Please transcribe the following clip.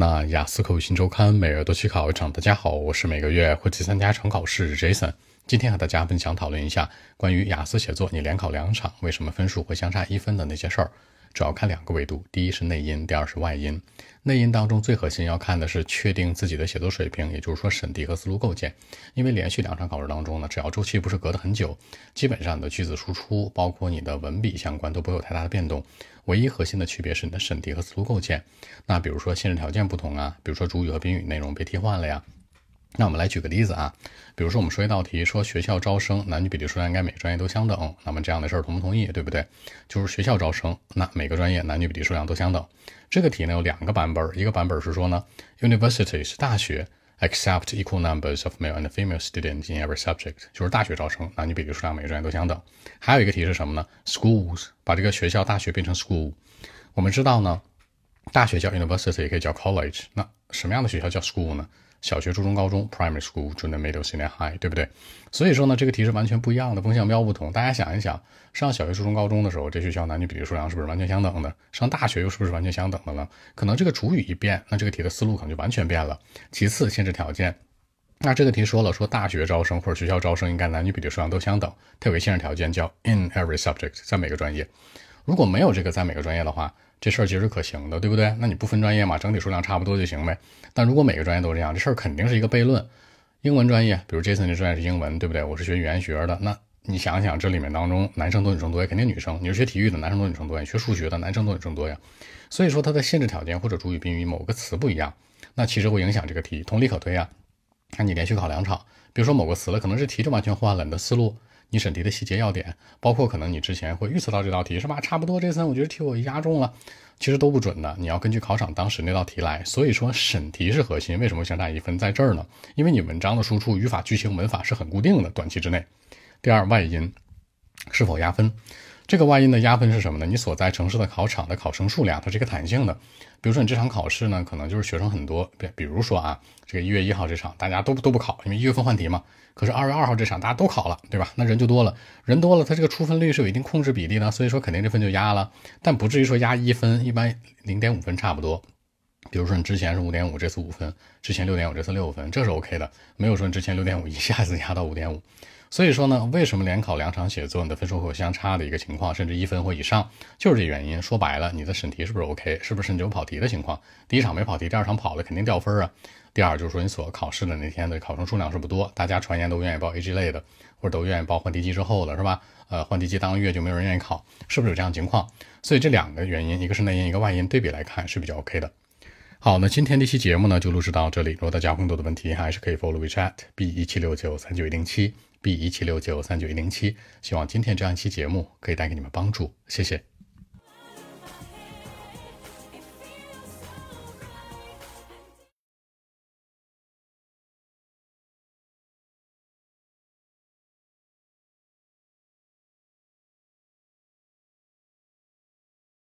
那雅思口语新周刊每月都去考一场。大家好，我是每个月会去参加一场考试 Jason。今天和大家分享讨论一下关于雅思写作你连考两场为什么分数会相差一分的那些事儿。主要看两个维度，第一是内因，第二是外因。内因当中最核心要看的是确定自己的写作水平，也就是说审题和思路构建。因为连续两场考试当中呢，只要周期不是隔得很久，基本上你的句子输出，包括你的文笔相关都不会有太大的变动。唯一核心的区别是你的审题和思路构建。那比如说限制条件不同啊，比如说主语和宾语内容被替换了呀。那我们来举个例子啊，比如说我们说一道题，说学校招生男女比例数量应该每个专业都相等，那么这样的事儿同不同意，对不对？就是学校招生，那每个专业男女比例数量都相等。这个题呢有两个版本，一个版本是说呢，University 是大学，accept equal numbers of male and female students in every subject，就是大学招生男女比例数量每个专业都相等。还有一个题是什么呢？Schools 把这个学校大学变成 school，我们知道呢，大学叫 University 也可以叫 college，那什么样的学校叫 school 呢？小学、初中、高中 （primary school）、junior、middle、senior、high，对不对？所以说呢，这个题是完全不一样的，风向标不同。大家想一想，上小学、初中、高中的时候，这学校男女比例数量是不是完全相等的？上大学又是不是完全相等的呢？可能这个主语一变，那这个题的思路可能就完全变了。其次，限制条件，那这个题说了，说大学招生或者学校招生应该男女比例数量都相等，它有个限制条件叫 in every subject，在每个专业。如果没有这个在每个专业的话，这事儿其实可行的，对不对？那你不分专业嘛，整体数量差不多就行呗。但如果每个专业都这样，这事儿肯定是一个悖论。英文专业，比如 Jason 这专业是英文，对不对？我是学语言学的，那你想想，这里面当中男生多女生多呀？肯定女生。你是学体育的，男生多女生多呀？学数学的，男生多女生多呀？所以说它的限制条件或者主语宾语某个词不一样，那其实会影响这个题。同理可推啊，那你连续考两场，比如说某个词了，可能是题就完全换了你的思路。你审题的细节要点，包括可能你之前会预测到这道题是吧？差不多这次我觉得题我压中了，其实都不准的。你要根据考场当时那道题来。所以说审题是核心，为什么相差一分在这儿呢？因为你文章的输出语法、句型、文法是很固定的，短期之内。第二，外因是否压分？这个外因的压分是什么呢？你所在城市的考场的考生数量，它是一个弹性的。比如说你这场考试呢，可能就是学生很多，比比如说啊，这个一月一号这场大家都都不考，因为一月份换题嘛。可是二月二号这场大家都考了，对吧？那人就多了，人多了，它这个出分率是有一定控制比例的，所以说肯定这分就压了，但不至于说压一分，一般零点五分差不多。比如说你之前是五点五，这次五分；之前六点五，这次六分，这是 OK 的，没有说你之前六点五一下子压到五点五。所以说呢，为什么连考两场写作你的分数会有相差的一个情况，甚至一分或以上，就是这原因。说白了，你的审题是不是 OK？是不是你有跑题的情况？第一场没跑题，第二场跑了，肯定掉分啊。第二就是说，你所考试的那天的考生数量是不多，大家传言都愿意报 A G 类的，或者都愿意报换题季之后的，是吧？呃，换题季当月就没有人愿意考，是不是有这样情况？所以这两个原因，一个是内因，一个外因，对比来看是比较 OK 的。好，那今天这期节目呢就录制到这里。如果大家更多的问题，还是可以 follow WeChat B 一七六九三九一零七。B 一七六九三九一零七，希望今天这样一期节目可以带给你们帮助，谢谢。